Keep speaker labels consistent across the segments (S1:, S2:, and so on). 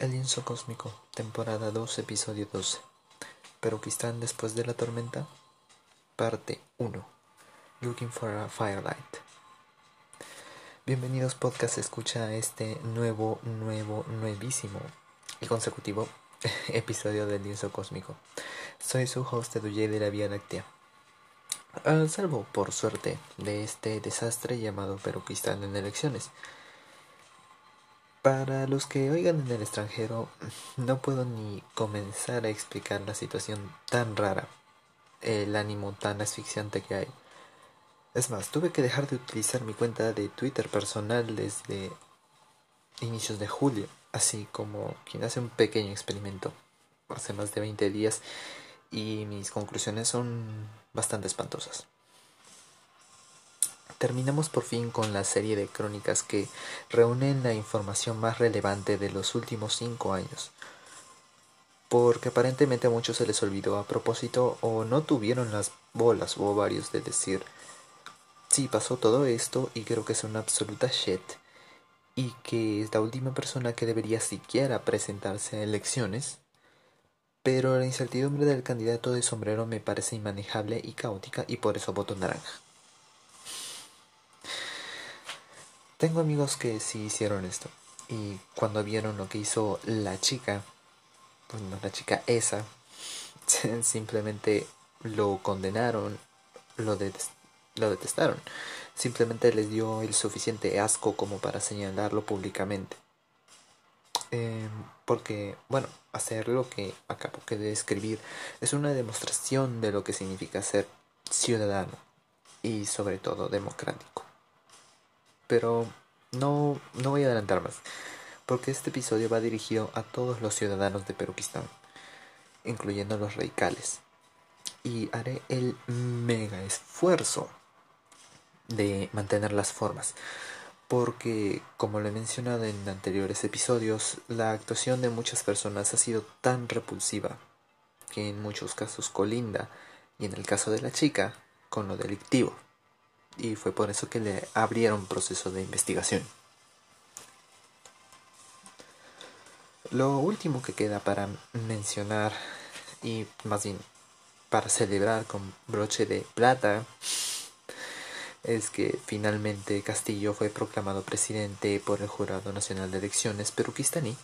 S1: El lienzo cósmico, temporada 2, episodio 12. Peruquistán después de la tormenta, parte 1. Looking for a Firelight. Bienvenidos podcast escucha este nuevo, nuevo, nuevísimo y consecutivo episodio del lienzo cósmico. Soy su host Eduye de la Vía Láctea. Al salvo, por suerte, de este desastre llamado Peruquistán en elecciones para los que oigan en el extranjero, no puedo ni comenzar a explicar la situación tan rara, el ánimo tan asfixiante que hay. Es más, tuve que dejar de utilizar mi cuenta de Twitter personal desde inicios de julio, así como quien hace un pequeño experimento hace más de 20 días y mis conclusiones son bastante espantosas terminamos por fin con la serie de crónicas que reúnen la información más relevante de los últimos cinco años. Porque aparentemente a muchos se les olvidó a propósito o no tuvieron las bolas o ovarios de decir, sí, pasó todo esto y creo que es una absoluta shit y que es la última persona que debería siquiera presentarse a elecciones, pero la incertidumbre del candidato de sombrero me parece inmanejable y caótica y por eso voto naranja. Tengo amigos que sí hicieron esto. Y cuando vieron lo que hizo la chica, bueno, la chica esa, simplemente lo condenaron, lo, lo detestaron. Simplemente les dio el suficiente asco como para señalarlo públicamente. Em, porque, bueno, hacer lo que acabo de describir es una demostración de lo que significa ser ciudadano y sobre todo democrático. Pero no, no voy a adelantar más, porque este episodio va dirigido a todos los ciudadanos de Peruquistán, incluyendo los radicales. Y haré el mega esfuerzo de mantener las formas, porque, como lo he mencionado en anteriores episodios, la actuación de muchas personas ha sido tan repulsiva que en muchos casos colinda, y en el caso de la chica, con lo delictivo y fue por eso que le abrieron proceso de investigación. Lo último que queda para mencionar y más bien para celebrar con broche de plata es que finalmente Castillo fue proclamado presidente por el Jurado Nacional de Elecciones peruquistaní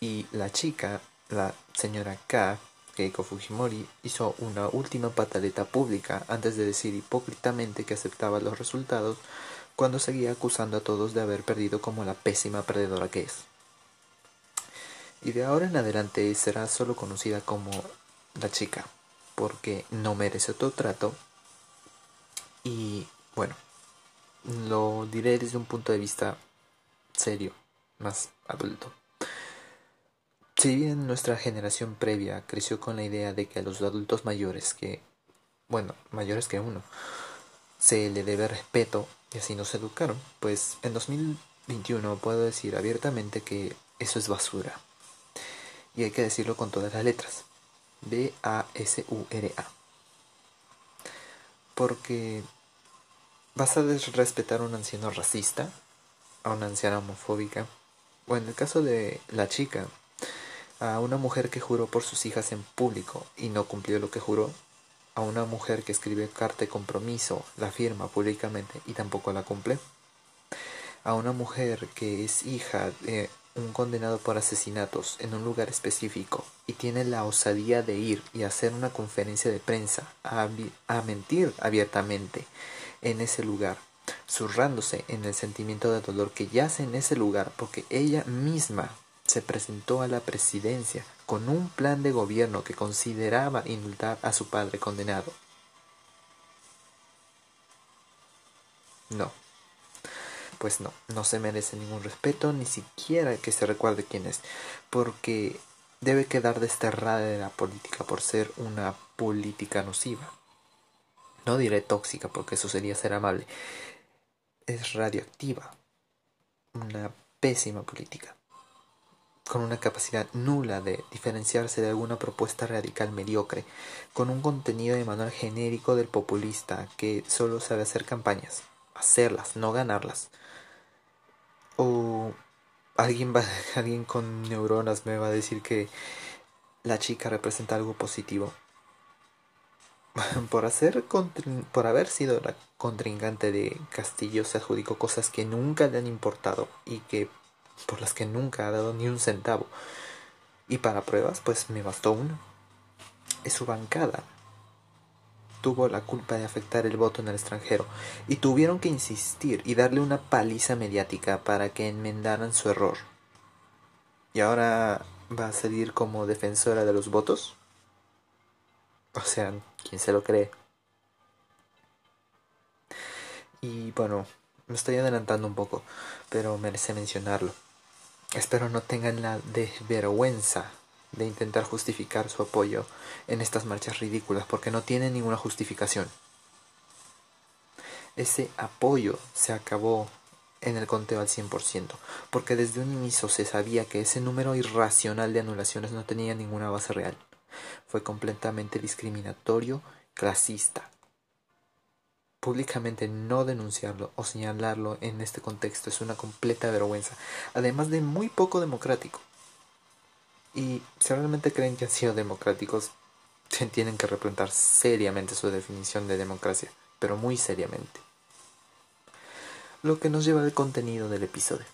S1: y la chica, la señora K, Keiko Fujimori hizo una última pataleta pública antes de decir hipócritamente que aceptaba los resultados cuando seguía acusando a todos de haber perdido como la pésima perdedora que es. Y de ahora en adelante será solo conocida como la chica, porque no merece otro trato. Y bueno, lo diré desde un punto de vista serio, más adulto. Si bien nuestra generación previa creció con la idea de que a los adultos mayores que, bueno, mayores que uno, se le debe respeto y así nos educaron, pues en 2021 puedo decir abiertamente que eso es basura. Y hay que decirlo con todas las letras. B-A-S-U-R-A. Porque vas a desrespetar a un anciano racista, a una anciana homofóbica, o en el caso de la chica, a una mujer que juró por sus hijas en público y no cumplió lo que juró, a una mujer que escribe carta de compromiso, la firma públicamente y tampoco la cumple, a una mujer que es hija de un condenado por asesinatos en un lugar específico y tiene la osadía de ir y hacer una conferencia de prensa a, a mentir abiertamente en ese lugar, zurrándose en el sentimiento de dolor que yace en ese lugar porque ella misma se presentó a la presidencia con un plan de gobierno que consideraba indultar a su padre condenado. No. Pues no, no se merece ningún respeto, ni siquiera que se recuerde quién es, porque debe quedar desterrada de la política por ser una política nociva. No diré tóxica, porque eso sería ser amable. Es radioactiva. Una pésima política con una capacidad nula de diferenciarse de alguna propuesta radical mediocre, con un contenido de manual genérico del populista que solo sabe hacer campañas, hacerlas, no ganarlas. O alguien va, alguien con neuronas me va a decir que la chica representa algo positivo. Por, hacer por haber sido la contrincante de Castillo se adjudicó cosas que nunca le han importado y que por las que nunca ha dado ni un centavo. Y para pruebas, pues me bastó una. Es su bancada. Tuvo la culpa de afectar el voto en el extranjero y tuvieron que insistir y darle una paliza mediática para que enmendaran su error. ¿Y ahora va a salir como defensora de los votos? O sea, ¿quién se lo cree? Y bueno, me estoy adelantando un poco, pero merece mencionarlo. Espero no tengan la desvergüenza de intentar justificar su apoyo en estas marchas ridículas, porque no tienen ninguna justificación. Ese apoyo se acabó en el conteo al 100%, porque desde un inicio se sabía que ese número irracional de anulaciones no tenía ninguna base real. Fue completamente discriminatorio, clasista. Públicamente no denunciarlo o señalarlo en este contexto es una completa vergüenza, además de muy poco democrático. Y si realmente creen que han sido democráticos, tienen que replantar seriamente su definición de democracia, pero muy seriamente. Lo que nos lleva al contenido del episodio.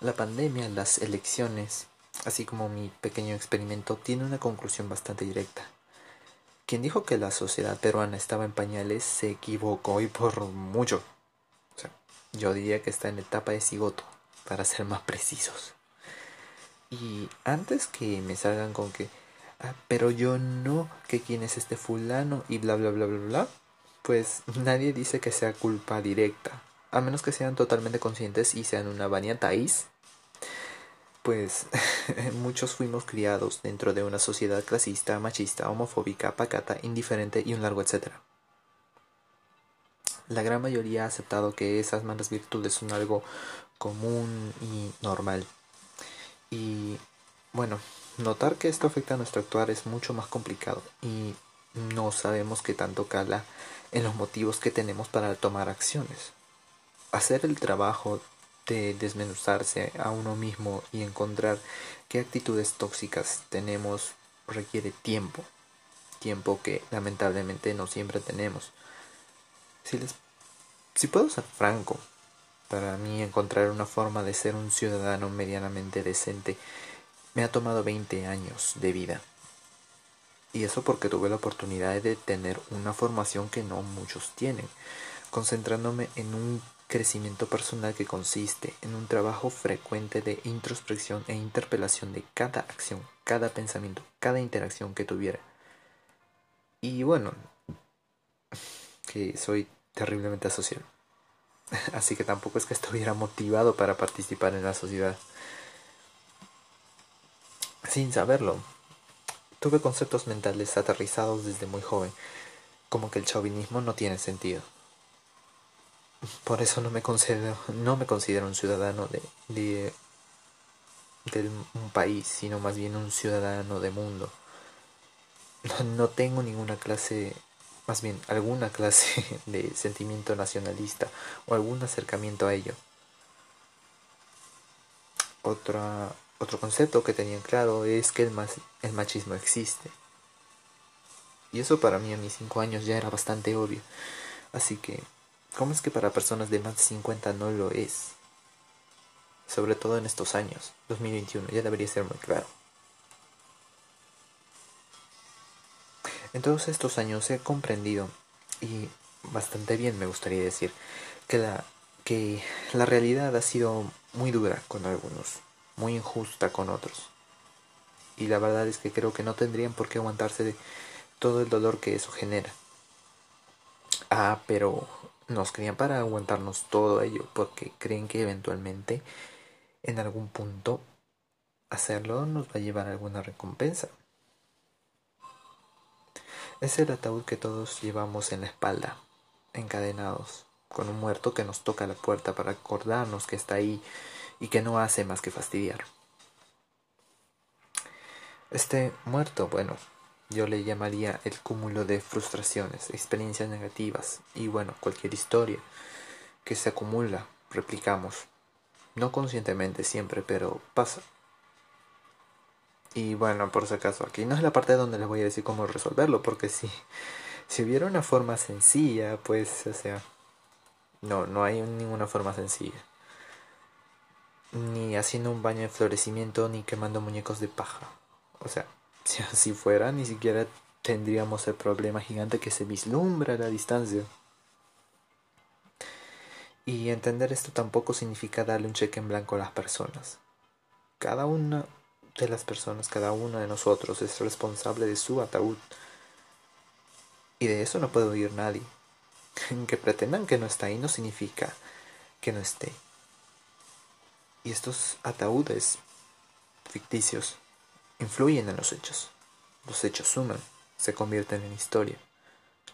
S1: La pandemia, las elecciones, así como mi pequeño experimento, tiene una conclusión bastante directa. Quien dijo que la sociedad peruana estaba en pañales se equivocó y por mucho. O sea, yo diría que está en etapa de cigoto, para ser más precisos. Y antes que me salgan con que, ah, pero yo no, que quién es este fulano y bla bla bla bla bla, pues nadie dice que sea culpa directa, a menos que sean totalmente conscientes y sean una baña. Pues muchos fuimos criados dentro de una sociedad clasista, machista, homofóbica, pacata, indiferente y un largo etcétera. La gran mayoría ha aceptado que esas malas virtudes son algo común y normal. Y bueno, notar que esto afecta a nuestro actuar es mucho más complicado y no sabemos qué tanto cala en los motivos que tenemos para tomar acciones. Hacer el trabajo de desmenuzarse a uno mismo y encontrar qué actitudes tóxicas tenemos requiere tiempo, tiempo que lamentablemente no siempre tenemos. Si, les, si puedo ser franco, para mí encontrar una forma de ser un ciudadano medianamente decente me ha tomado 20 años de vida. Y eso porque tuve la oportunidad de tener una formación que no muchos tienen, concentrándome en un crecimiento personal que consiste en un trabajo frecuente de introspección e interpelación de cada acción, cada pensamiento, cada interacción que tuviera. Y bueno, que soy terriblemente asocial. Así que tampoco es que estuviera motivado para participar en la sociedad. Sin saberlo, Tuve conceptos mentales aterrizados desde muy joven, como que el chauvinismo no tiene sentido. Por eso no me considero, no me considero un ciudadano de, de, de un país, sino más bien un ciudadano de mundo. No, tengo ninguna clase, más bien alguna clase de sentimiento nacionalista o algún acercamiento a ello. Otra, otro concepto que tenían claro es que el, el machismo existe. Y eso para mí a mis 5 años ya era bastante obvio. Así que, ¿cómo es que para personas de más de 50 no lo es? Sobre todo en estos años, 2021, ya debería ser muy claro. En todos estos años he comprendido, y bastante bien me gustaría decir, que la, que la realidad ha sido muy dura con algunos muy injusta con otros. Y la verdad es que creo que no tendrían por qué aguantarse de todo el dolor que eso genera. Ah, pero nos crían para aguantarnos todo ello porque creen que eventualmente en algún punto hacerlo nos va a llevar alguna recompensa. Es el ataúd que todos llevamos en la espalda, encadenados, con un muerto que nos toca la puerta para acordarnos que está ahí y que no hace más que fastidiar. Este muerto, bueno, yo le llamaría el cúmulo de frustraciones, experiencias negativas y bueno, cualquier historia que se acumula, replicamos No conscientemente siempre, pero pasa. Y bueno, por si acaso, aquí no es la parte donde les voy a decir cómo resolverlo, porque si, si hubiera una forma sencilla, pues, o sea, no, no hay ninguna forma sencilla. Ni haciendo un baño de florecimiento, ni quemando muñecos de paja. O sea, si así fuera, ni siquiera tendríamos el problema gigante que se vislumbra a la distancia. Y entender esto tampoco significa darle un cheque en blanco a las personas. Cada una de las personas, cada uno de nosotros es responsable de su ataúd. Y de eso no puede oír nadie. Que pretendan que no está ahí no significa que no esté. Y estos ataúdes ficticios influyen en los hechos. Los hechos suman, se convierten en historia.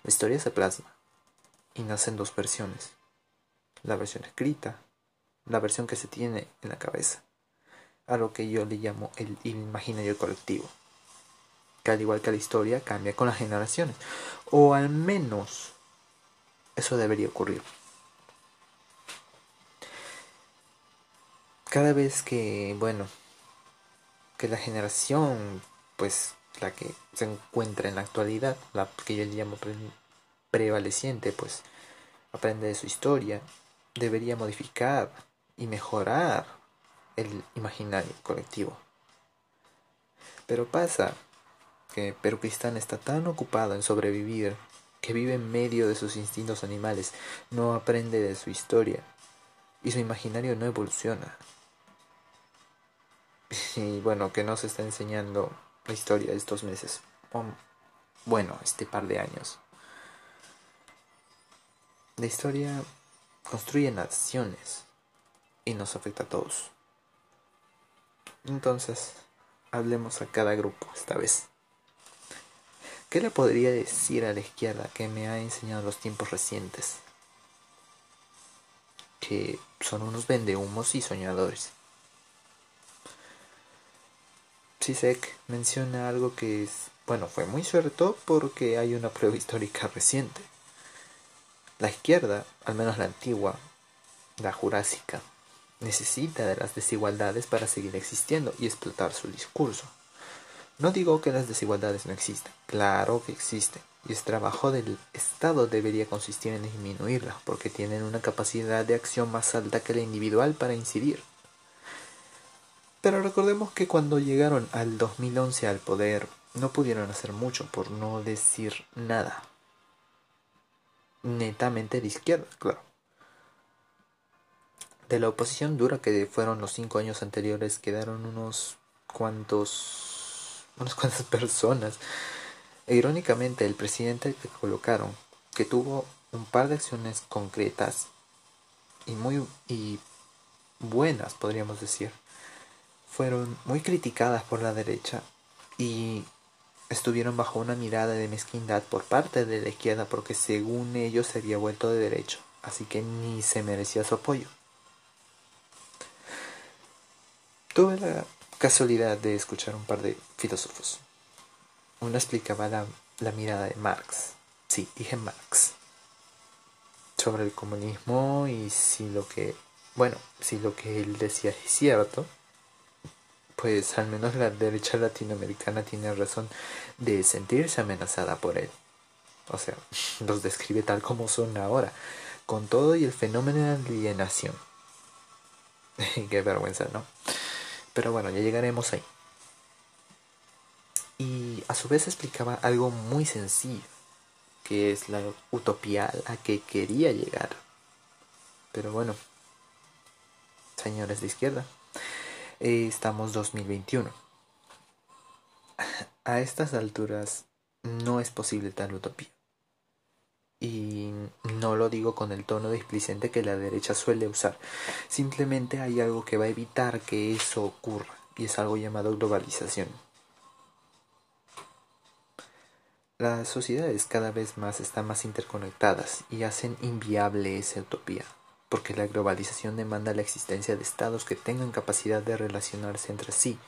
S1: La historia se plasma y nace en dos versiones la versión escrita, la versión que se tiene en la cabeza, a lo que yo le llamo el imaginario colectivo, que al igual que la historia cambia con las generaciones, o al menos eso debería ocurrir. Cada vez que, bueno, que la generación, pues la que se encuentra en la actualidad, la que yo llamo prevaleciente, pues aprende de su historia, debería modificar y mejorar el imaginario colectivo. Pero pasa que Peruquistán está tan ocupado en sobrevivir que vive en medio de sus instintos animales, no aprende de su historia y su imaginario no evoluciona. Y bueno, que no se está enseñando la historia de estos meses. Bueno, este par de años. La historia construye naciones y nos afecta a todos. Entonces, hablemos a cada grupo esta vez. ¿Qué le podría decir a la izquierda que me ha enseñado los tiempos recientes? Que son unos vendehumos y soñadores. Sisek menciona algo que es, bueno, fue muy cierto porque hay una prueba histórica reciente. La izquierda, al menos la antigua, la jurásica, necesita de las desigualdades para seguir existiendo y explotar su discurso. No digo que las desigualdades no existan, claro que existen, y el trabajo del Estado debería consistir en disminuirlas, porque tienen una capacidad de acción más alta que la individual para incidir. Pero recordemos que cuando llegaron al 2011 al poder, no pudieron hacer mucho, por no decir nada netamente de izquierda, claro. De la oposición dura que fueron los cinco años anteriores quedaron unos cuantos, unas cuantas personas. E irónicamente, el presidente que colocaron, que tuvo un par de acciones concretas y muy y buenas, podríamos decir, fueron muy criticadas por la derecha y estuvieron bajo una mirada de mezquindad por parte de la izquierda porque según ellos se había vuelto de derecho, así que ni se merecía su apoyo. Tuve la casualidad de escuchar un par de filósofos. Uno explicaba la, la mirada de Marx, sí, dije Marx, sobre el comunismo y si lo que, bueno, si lo que él decía es cierto, pues al menos la derecha latinoamericana tiene razón de sentirse amenazada por él. O sea, los describe tal como son ahora, con todo y el fenómeno de alienación. Qué vergüenza, ¿no? Pero bueno, ya llegaremos ahí. Y a su vez explicaba algo muy sencillo, que es la utopía a la que quería llegar. Pero bueno, señores de izquierda, estamos 2021. A estas alturas no es posible tal utopía. Y no lo digo con el tono displicente que la derecha suele usar. Simplemente hay algo que va a evitar que eso ocurra, y es algo llamado globalización. Las sociedades cada vez más están más interconectadas y hacen inviable esa utopía porque la globalización demanda la existencia de estados que tengan capacidad de relacionarse entre sí.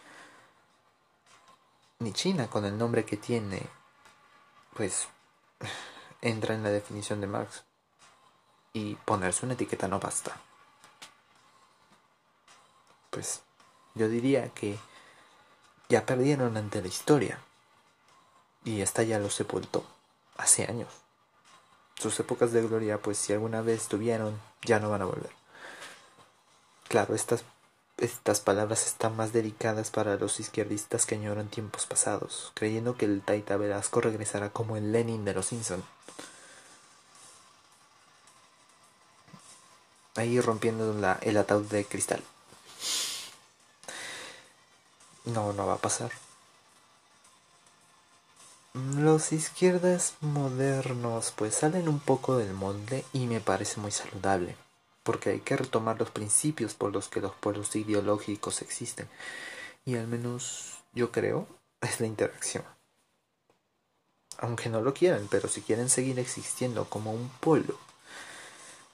S1: Ni China, con el nombre que tiene, pues entra en la definición de Marx. Y ponerse una etiqueta no basta. pues yo diría que ya perdieron ante la historia y esta ya los sepultó hace años. Sus épocas de gloria, pues si alguna vez tuvieron, ya no van a volver. Claro, estas, estas palabras están más dedicadas para los izquierdistas que añoran tiempos pasados, creyendo que el Taita Velasco regresará como el Lenin de los Simpson. Ahí rompiendo la, el ataúd de cristal. No, no va a pasar. Los izquierdas modernos pues salen un poco del molde y me parece muy saludable, porque hay que retomar los principios por los que los pueblos ideológicos existen, y al menos yo creo es la interacción. Aunque no lo quieran, pero si quieren seguir existiendo como un pueblo,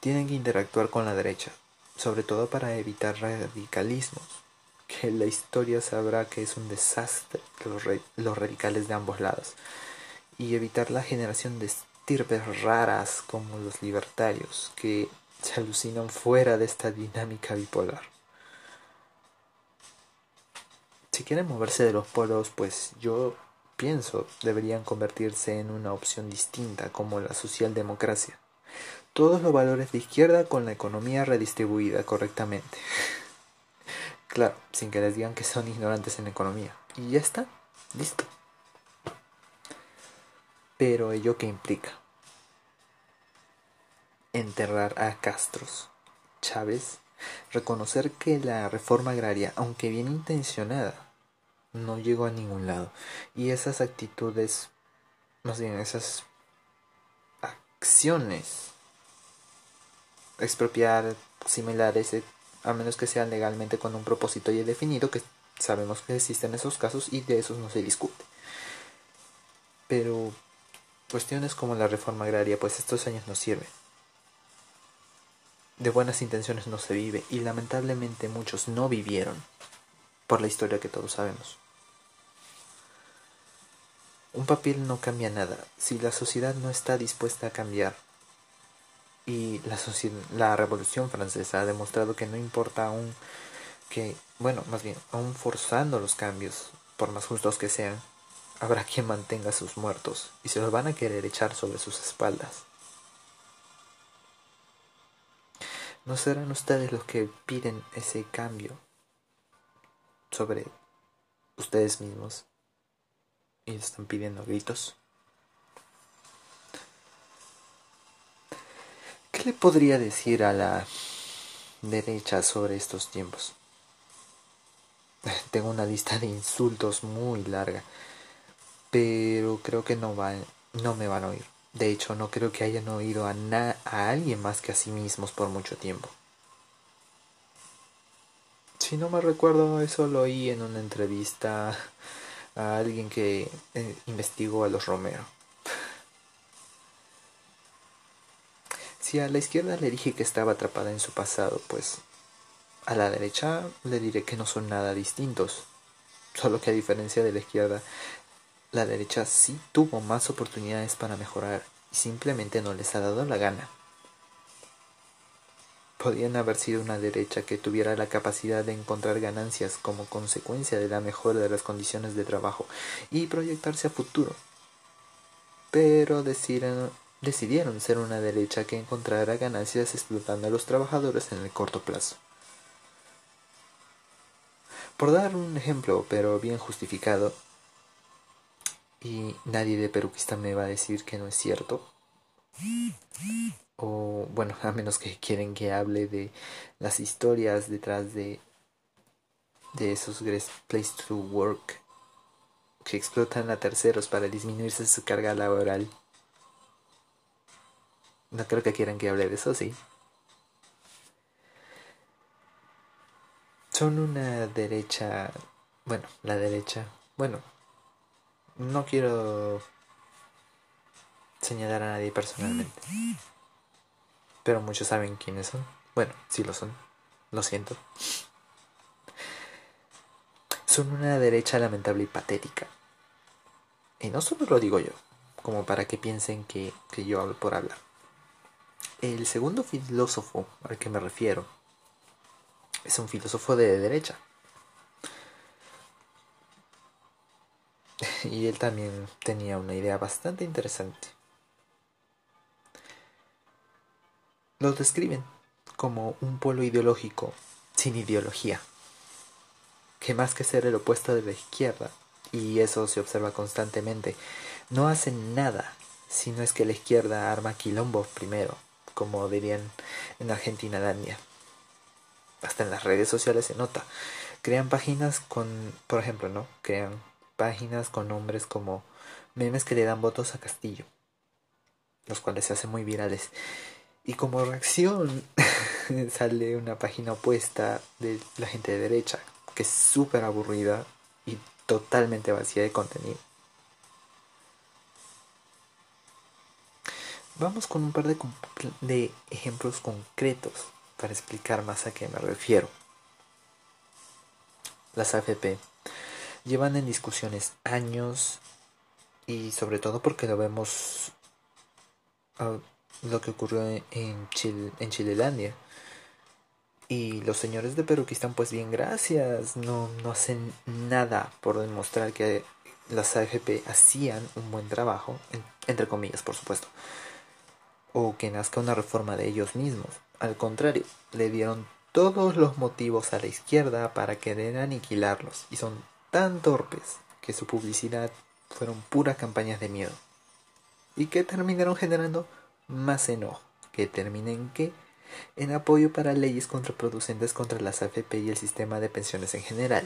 S1: tienen que interactuar con la derecha, sobre todo para evitar radicalismos, que la historia sabrá que es un desastre los, los radicales de ambos lados y evitar la generación de estirpes raras como los libertarios que se alucinan fuera de esta dinámica bipolar. Si quieren moverse de los polos, pues yo pienso deberían convertirse en una opción distinta como la socialdemocracia. Todos los valores de izquierda con la economía redistribuida correctamente. Claro, sin que les digan que son ignorantes en economía. Y ya está, listo. Pero ello qué implica? Enterrar a Castros, Chávez, reconocer que la reforma agraria, aunque bien intencionada, no llegó a ningún lado. Y esas actitudes, más bien esas acciones, expropiar similares, a menos que sean legalmente con un propósito ya definido, que sabemos que existen esos casos y de esos no se discute. Pero cuestiones como la reforma agraria, pues estos años no sirven. De buenas intenciones no se vive y lamentablemente muchos no vivieron por la historia que todos sabemos. Un papel no cambia nada si la sociedad no está dispuesta a cambiar y la, la Revolución Francesa ha demostrado que no importa aún que, bueno, más bien, aún forzando los cambios, por más justos que sean, habrá quien mantenga a sus muertos y se los van a querer echar sobre sus espaldas. ¿No serán ustedes los que piden ese cambio sobre ustedes mismos y están pidiendo gritos? ¿Qué le podría decir a la derecha sobre estos tiempos? Tengo una lista de insultos muy larga, pero creo que no, van, no me van a oír. De hecho, no creo que hayan oído a, a alguien más que a sí mismos por mucho tiempo. Si no me recuerdo, eso lo oí en una entrevista a alguien que eh, investigó a los Romero. Si a la izquierda le dije que estaba atrapada en su pasado, pues a la derecha le diré que no son nada distintos. Solo que a diferencia de la izquierda, la derecha sí tuvo más oportunidades para mejorar y simplemente no les ha dado la gana. Podían haber sido una derecha que tuviera la capacidad de encontrar ganancias como consecuencia de la mejora de las condiciones de trabajo y proyectarse a futuro. Pero decidieron decidieron ser una derecha que encontrara ganancias explotando a los trabajadores en el corto plazo. Por dar un ejemplo, pero bien justificado, y nadie de peruquista me va a decir que no es cierto, o bueno, a menos que quieren que hable de las historias detrás de de esos Place to Work que explotan a terceros para disminuirse su carga laboral. No creo que quieran que hable de eso, sí. Son una derecha... Bueno, la derecha... Bueno, no quiero señalar a nadie personalmente. Pero muchos saben quiénes son. Bueno, sí lo son. Lo siento. Son una derecha lamentable y patética. Y no solo lo digo yo, como para que piensen que, que yo hablo por hablar. El segundo filósofo al que me refiero es un filósofo de derecha. Y él también tenía una idea bastante interesante. Los describen como un polo ideológico sin ideología, que más que ser el opuesto de la izquierda, y eso se observa constantemente, no hacen nada si no es que la izquierda arma quilombo primero, como dirían en Argentina Dania. Hasta en las redes sociales se nota. Crean páginas con, por ejemplo, ¿no? Crean páginas con nombres como memes que le dan votos a Castillo, los cuales se hacen muy virales. Y como reacción sale una página opuesta de la gente de derecha, que es súper aburrida y totalmente vacía de contenido. Vamos con un par de, de, ejemplos concretos para explicar más a qué me refiero. Las AFP llevan en discusiones años y sobre todo porque lo vemos ah, lo que ocurrió en, Chile, en Chilelandia. Y los señores de Peruquistán, pues bien, gracias, no, no hacen nada por demostrar que las AFP hacían un buen trabajo, entre comillas, por supuesto, o que nazca una reforma de ellos mismos. Al contrario, le dieron todos los motivos a la izquierda para querer aniquilarlos, y son tan torpes que su publicidad fueron puras campañas de miedo. ¿Y que terminaron generando? Más enojo. ¿Que terminen qué? en apoyo para leyes contraproducentes contra las AFP y el sistema de pensiones en general.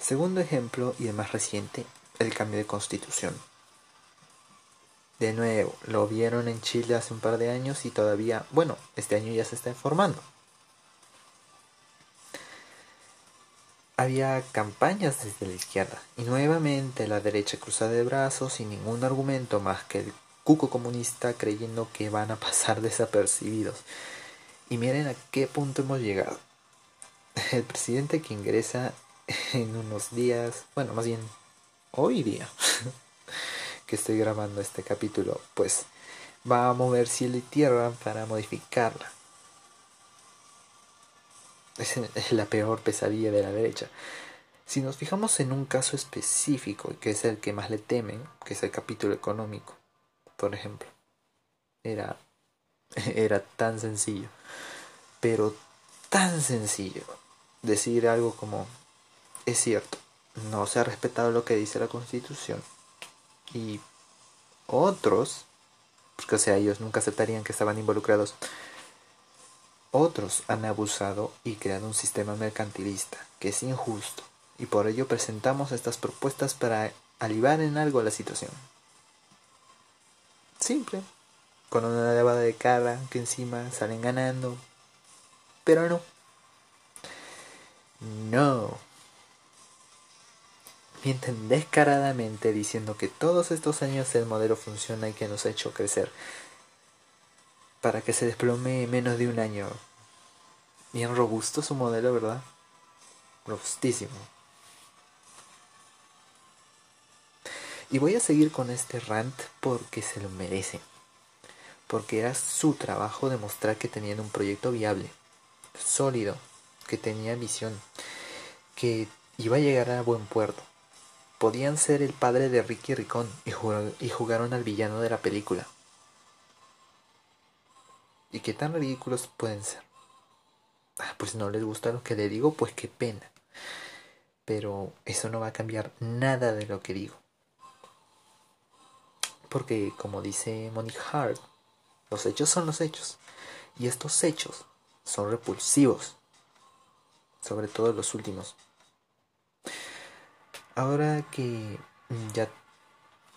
S1: Segundo ejemplo, y el más reciente, el cambio de constitución. De nuevo, lo vieron en Chile hace un par de años y todavía, bueno, este año ya se está informando. Había campañas desde la izquierda y nuevamente la derecha cruzada de brazos sin ningún argumento más que el cuco comunista creyendo que van a pasar desapercibidos. Y miren a qué punto hemos llegado. El presidente que ingresa en unos días, bueno, más bien hoy día, que estoy grabando este capítulo, pues va a mover cielo y tierra para modificarla. Es la peor pesadilla de la derecha. Si nos fijamos en un caso específico, que es el que más le temen, que es el capítulo económico, por ejemplo. Era, era tan sencillo, pero tan sencillo decir algo como, es cierto, no se ha respetado lo que dice la Constitución y otros, porque o sea, ellos nunca aceptarían que estaban involucrados, otros han abusado y creado un sistema mercantilista que es injusto y por ello presentamos estas propuestas para aliviar en algo la situación. Simple. Con una lavada de cara que encima salen ganando. Pero no. No. Mienten descaradamente diciendo que todos estos años el modelo funciona y que nos ha hecho crecer. Para que se desplome menos de un año. Bien robusto su modelo, ¿verdad? Robustísimo. Y voy a seguir con este rant porque se lo merece. Porque era su trabajo demostrar que tenían un proyecto viable, sólido, que tenía visión, que iba a llegar a buen puerto. Podían ser el padre de Ricky Ricón y, y jugaron al villano de la película. ¿Y qué tan ridículos pueden ser? Ah, pues no les gusta lo que le digo, pues qué pena. Pero eso no va a cambiar nada de lo que digo. Porque, como dice Monique Hart, los hechos son los hechos. Y estos hechos son repulsivos. Sobre todo los últimos. Ahora que ya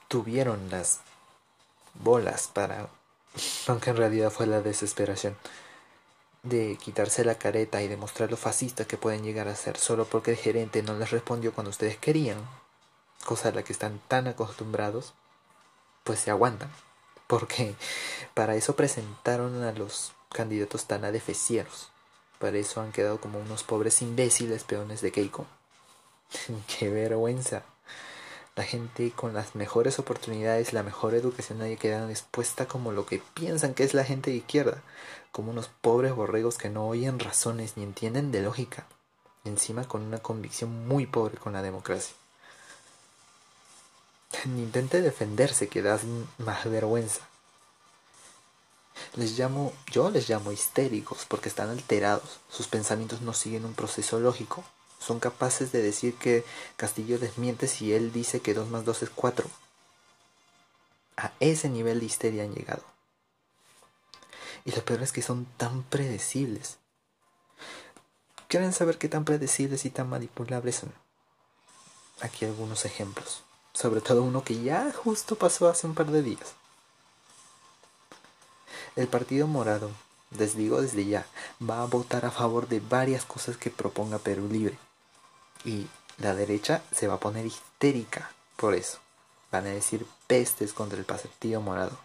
S1: tuvieron las bolas para, aunque en realidad fue la desesperación, de quitarse la careta y demostrar lo fascista que pueden llegar a ser solo porque el gerente no les respondió cuando ustedes querían, cosa a la que están tan acostumbrados, pues se aguantan. Porque para eso presentaron a los candidatos tan adefesieros. Para eso han quedado como unos pobres imbéciles peones de Keiko. ¡Qué vergüenza! La gente con las mejores oportunidades, la mejor educación, nadie queda expuesta como lo que piensan que es la gente de izquierda, como unos pobres borregos que no oyen razones ni entienden de lógica, encima con una convicción muy pobre con la democracia. Ni intente defenderse que das más vergüenza. Les llamo, yo les llamo histéricos porque están alterados. Sus pensamientos no siguen un proceso lógico. Son capaces de decir que Castillo desmiente si él dice que 2 más 2 es 4. A ese nivel de histeria han llegado. Y lo peor es que son tan predecibles. ¿Quieren saber qué tan predecibles y tan manipulables son? Aquí algunos ejemplos. Sobre todo uno que ya justo pasó hace un par de días. El Partido Morado, les digo desde ya, va a votar a favor de varias cosas que proponga Perú Libre. Y la derecha se va a poner histérica por eso. Van a decir pestes contra el Partido Morado.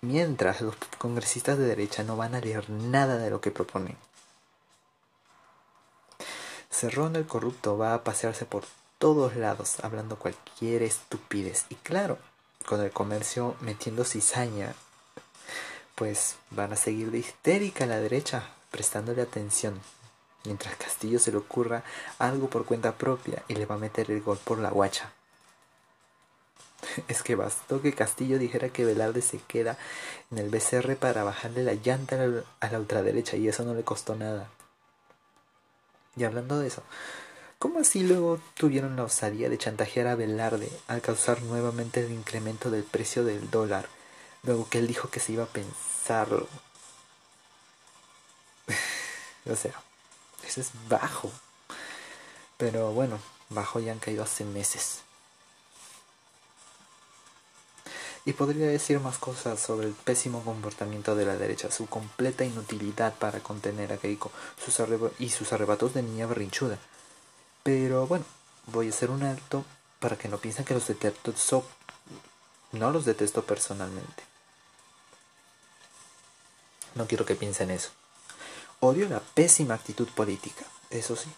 S1: Mientras los congresistas de derecha no van a leer nada de lo que proponen. Cerrón el corrupto va a pasearse por todos lados hablando cualquier estupidez. Y claro, con el comercio metiendo cizaña pues van a seguir de histérica la derecha, prestándole atención, mientras Castillo se le ocurra algo por cuenta propia y le va a meter el gol por la guacha. Es que bastó que Castillo dijera que Velarde se queda en el BCR para bajarle la llanta a la ultraderecha y eso no le costó nada. Y hablando de eso, ¿cómo así luego tuvieron la osadía de chantajear a Velarde al causar nuevamente el incremento del precio del dólar, luego que él dijo que se iba a pensar o sea, es bajo. Pero bueno, bajo ya han caído hace meses. Y podría decir más cosas sobre el pésimo comportamiento de la derecha, su completa inutilidad para contener a Keiko sus y sus arrebatos de niña berrinchuda. Pero bueno, voy a hacer un alto para que no piensen que los detesto, no los detesto personalmente. No quiero que piensen eso. Odio la pésima actitud política, eso sí.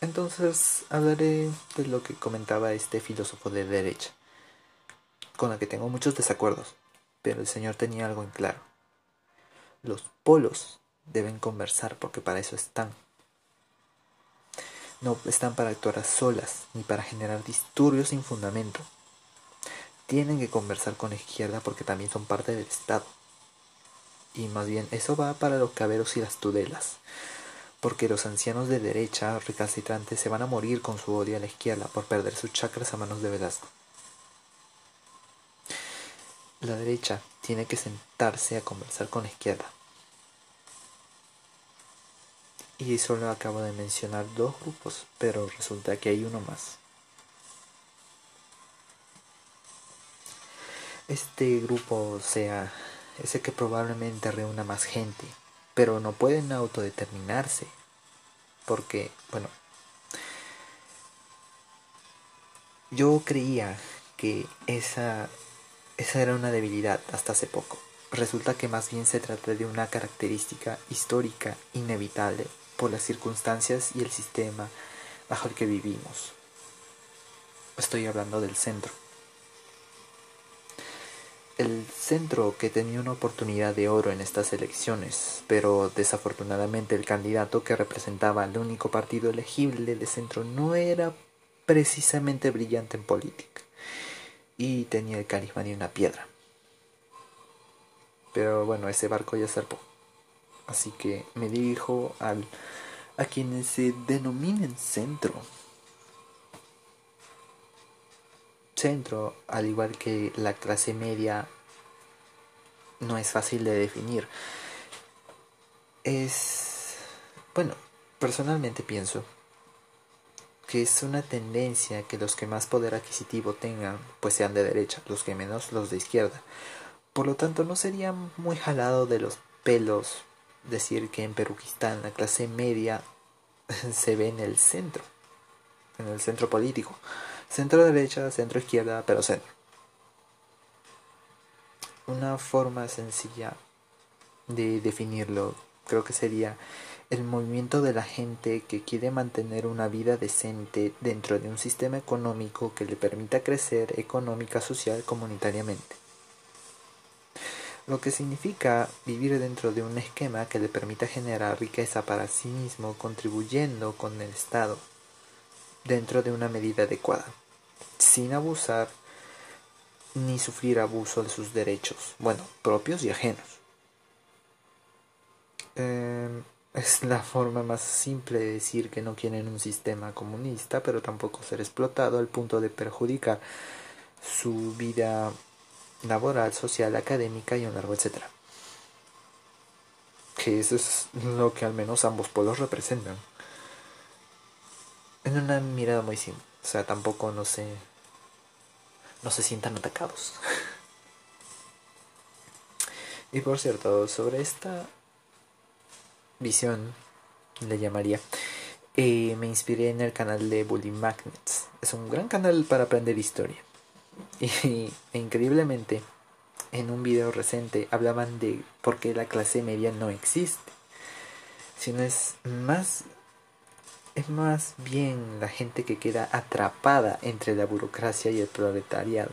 S1: Entonces hablaré de lo que comentaba este filósofo de derecha, con el que tengo muchos desacuerdos, pero el señor tenía algo en claro. Los polos deben conversar porque para eso están. No están para actuar a solas ni para generar disturbios sin fundamento. Tienen que conversar con la izquierda porque también son parte del Estado. Y más bien, eso va para los caberos y las tudelas. Porque los ancianos de derecha recalcitrantes se van a morir con su odio a la izquierda por perder sus chakras a manos de Velasco. La derecha tiene que sentarse a conversar con la izquierda. Y solo acabo de mencionar dos grupos, pero resulta que hay uno más. Este grupo sea ese que probablemente reúna más gente, pero no pueden autodeterminarse, porque, bueno, yo creía que esa, esa era una debilidad hasta hace poco. Resulta que más bien se trata de una característica histórica inevitable por las circunstancias y el sistema bajo el que vivimos. Estoy hablando del centro el centro que tenía una oportunidad de oro en estas elecciones, pero desafortunadamente el candidato que representaba al único partido elegible de centro no era precisamente brillante en política y tenía el carisma de una piedra. Pero bueno, ese barco ya zarpó. Así que me dirijo al, a quienes se denominen centro centro, al igual que la clase media, no es fácil de definir. Es, bueno, personalmente pienso que es una tendencia que los que más poder adquisitivo tengan, pues sean de derecha, los que menos los de izquierda. Por lo tanto, no sería muy jalado de los pelos decir que en Peruquistán la clase media se ve en el centro, en el centro político. Centro derecha, centro izquierda, pero centro. Una forma sencilla de definirlo creo que sería el movimiento de la gente que quiere mantener una vida decente dentro de un sistema económico que le permita crecer económica, social, comunitariamente. Lo que significa vivir dentro de un esquema que le permita generar riqueza para sí mismo, contribuyendo con el Estado dentro de una medida adecuada, sin abusar ni sufrir abuso de sus derechos, bueno, propios y ajenos. Em, es la forma más simple de decir que no quieren un sistema comunista, pero tampoco ser explotado al punto de perjudicar su vida laboral, social, académica y un largo etcétera. Que eso es lo que al menos ambos polos representan. En una mirada muy simple. O sea, tampoco no se. No se sientan atacados. y por cierto, sobre esta visión, le llamaría, eh, me inspiré en el canal de Bully Magnets. Es un gran canal para aprender historia. Y e increíblemente, en un video reciente hablaban de por qué la clase media no existe. Sino es más es más bien la gente que queda atrapada entre la burocracia y el proletariado,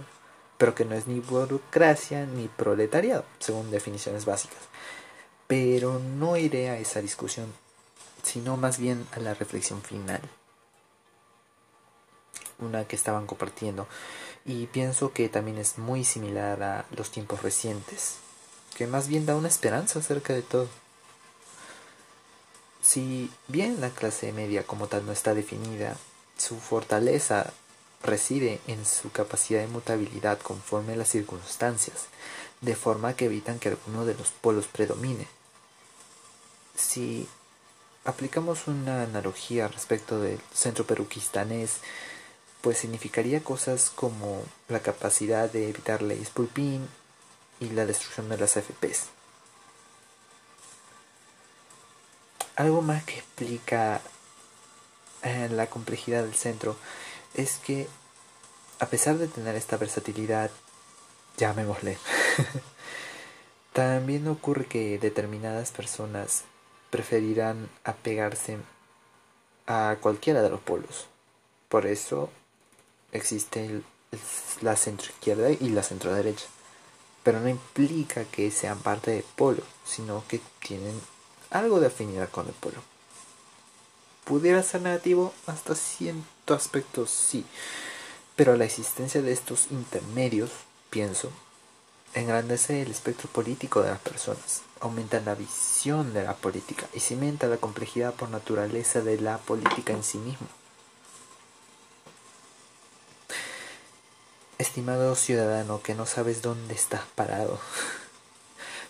S1: pero que no es ni burocracia ni proletariado, según definiciones básicas pero no iré a esa discusión, sino más bien a la reflexión final, una que estaban compartiendo, y pienso que también es muy similar a los tiempos recientes, que más bien da una esperanza acerca de todo. Si bien la clase media como tal no está definida, su fortaleza reside en su capacidad de mutabilidad conforme a las circunstancias, de forma que evitan que alguno de los polos predomine si aplicamos una analogía respecto del centro peruquistanés, pues significaría cosas como la capacidad de evitar leyes pulpín y la destrucción de las AFPs. Algo más que explica eh, la complejidad del centro es que a pesar de tener esta versatilidad, llamémosle, también ocurre que determinadas personas preferirán apegarse a cualquiera de los polos. Por eso existe la centroizquierda y la centroderecha. Pero no implica que sean parte del polo, sino que tienen algo de afinidad con el polo. ¿Pudiera ser negativo? Hasta cierto aspecto sí. Pero la existencia de estos intermedios, pienso, engrandece el espectro político de las personas aumenta la visión de la política y cimenta la complejidad por naturaleza de la política en sí mismo. Estimado ciudadano que no sabes dónde estás parado.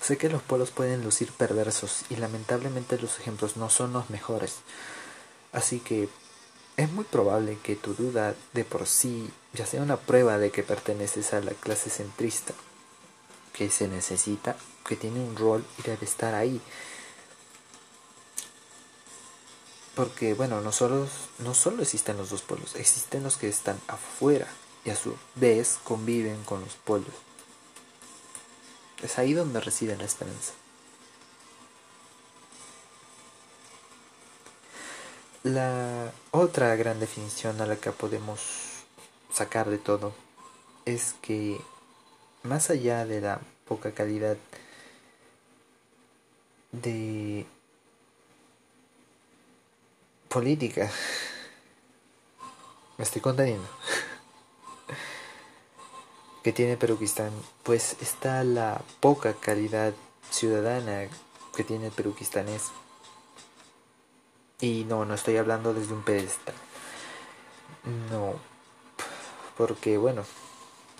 S1: sé que los polos pueden lucir perversos y lamentablemente los ejemplos no son los mejores. Así que es muy probable que tu duda de por sí ya sea una prueba de que perteneces a la clase centrista que se necesita que tiene un rol y debe estar ahí. Porque, bueno, no solo, no solo existen los dos polos, existen los que están afuera y a su vez conviven con los polos. Es ahí donde reside la esperanza. La otra gran definición a la que podemos sacar de todo es que más allá de la poca calidad de política. Me estoy conteniendo. que tiene Peruquistán, pues está la poca calidad ciudadana que tiene el peruquistanés. Y no, no estoy hablando desde un pedestal. No, porque bueno,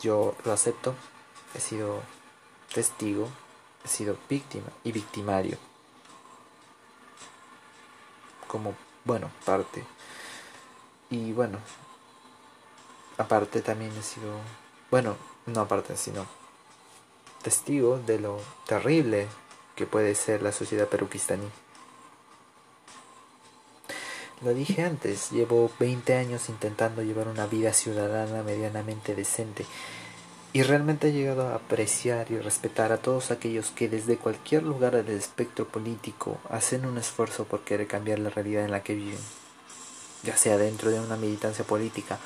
S1: yo lo acepto, he sido testigo he sido víctima y victimario. Como, bueno, parte. Y bueno, aparte también he sido, bueno, no aparte, sino testigo de lo terrible que puede ser la sociedad peruquistaní. Lo dije antes, llevo 20 años intentando llevar una vida ciudadana medianamente decente Y realmente he llegado a apreciar y respetar a todos aquellos que desde cualquier lugar del espectro político hacen un esfuerzo por querer cambiar la realidad en la que viven, ya sea dentro de una militancia política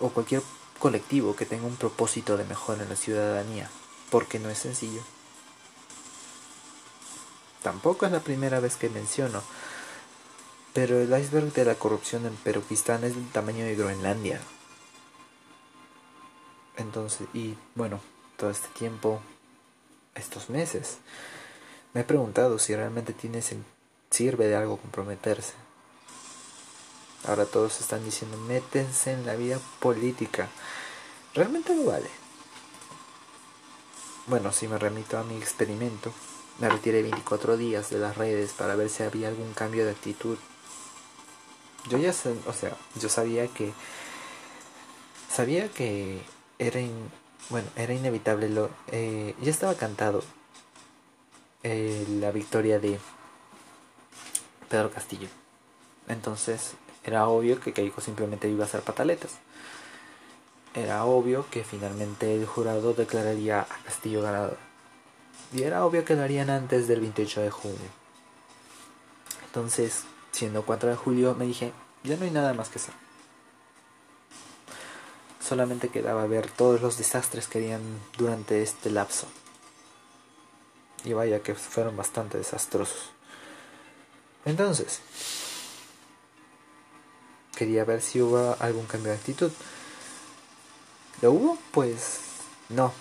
S1: o cualquier colectivo que tenga un propósito de mejora en la ciudadanía, porque no es sencillo. Tampoco es la primera vez que menciono, pero el iceberg de la corrupción en Perukistán es del tamaño de Groenlandia. Entonces, y bueno, todo este tiempo, estos meses, me he preguntado si realmente tiene, sirve de algo comprometerse. Ahora todos están diciendo, métense en la vida política. ¿Realmente lo vale? Bueno, si me remito a mi experimento, me retiré 24 días de las redes para ver si había algún cambio de actitud. Yo ya sé, o sea, yo sabía que sabía que era bueno, era inevitable lo eh, ya estaba cantado eh, la victoria de Pedro Castillo. Entonces, era obvio que Keiko simplemente iba a hacer pataletas. Era obvio que finalmente el jurado declararía a Castillo ganador. Y era obvio que lo harían antes del 28 de junio. Entonces, siendo 4 de julio, me dije, ya no hay nada más que hacer. Solamente quedaba ver todos los desastres que harían durante este lapso. Y vaya que fueron bastante desastrosos. Entonces, quería ver si hubo algún cambio de actitud. ¿Lo hubo? Pues no.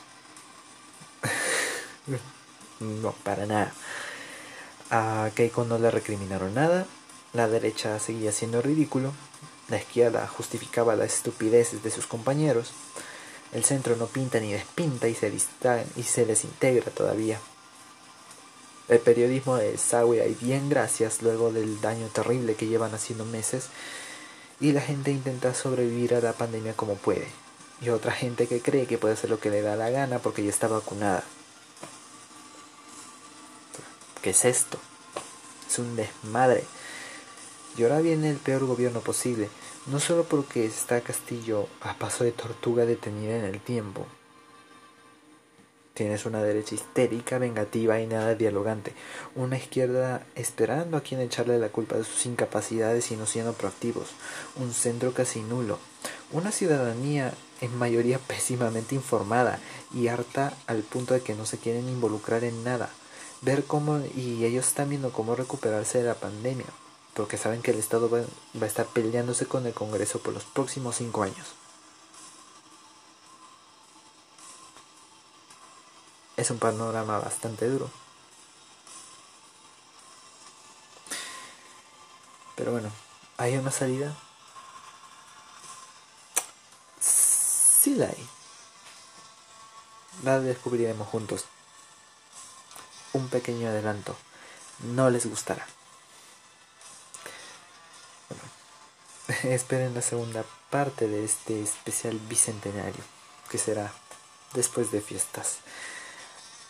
S1: no, para nada. A Keiko no le recriminaron nada. La derecha seguía siendo ridículo. La izquierda justificaba las estupideces de sus compañeros. El centro no pinta ni despinta y se, y se desintegra todavía. El periodismo de Sawi hay bien gracias luego del daño terrible que llevan haciendo meses y la gente intenta sobrevivir a la pandemia como puede. Y otra gente que cree que puede hacer lo que le da la gana porque ya está vacunada. ¿Qué es esto? Es un desmadre. Y ahora viene el peor gobierno posible, no solo porque está Castillo a paso de tortuga detenida en el tiempo, Tienes una derecha histérica, vengativa y nada dialogante. Una izquierda esperando a quien echarle la culpa de sus incapacidades y no siendo proactivos. Un centro casi nulo. Una ciudadanía en mayoría pésimamente informada y harta al punto de que no se quieren involucrar en nada. Ver cómo, y ellos están viendo cómo recuperarse de la pandemia, porque saben que el Estado va, va a estar peleándose con el Congreso por los próximos cinco años. Es un panorama bastante duro. Pero bueno, ¿hay una salida? Sí la hay. La descubriremos juntos. Un pequeño adelanto. No les gustará. Bueno, esperen la segunda parte de este especial bicentenario, que será después de fiestas.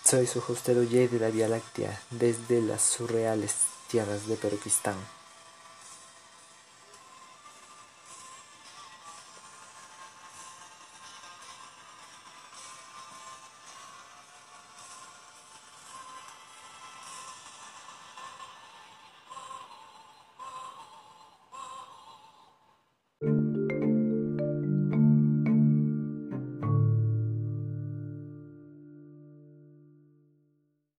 S1: Soy su hostero Jay de la Vía Láctea, desde las surreales tierras de Perukistán.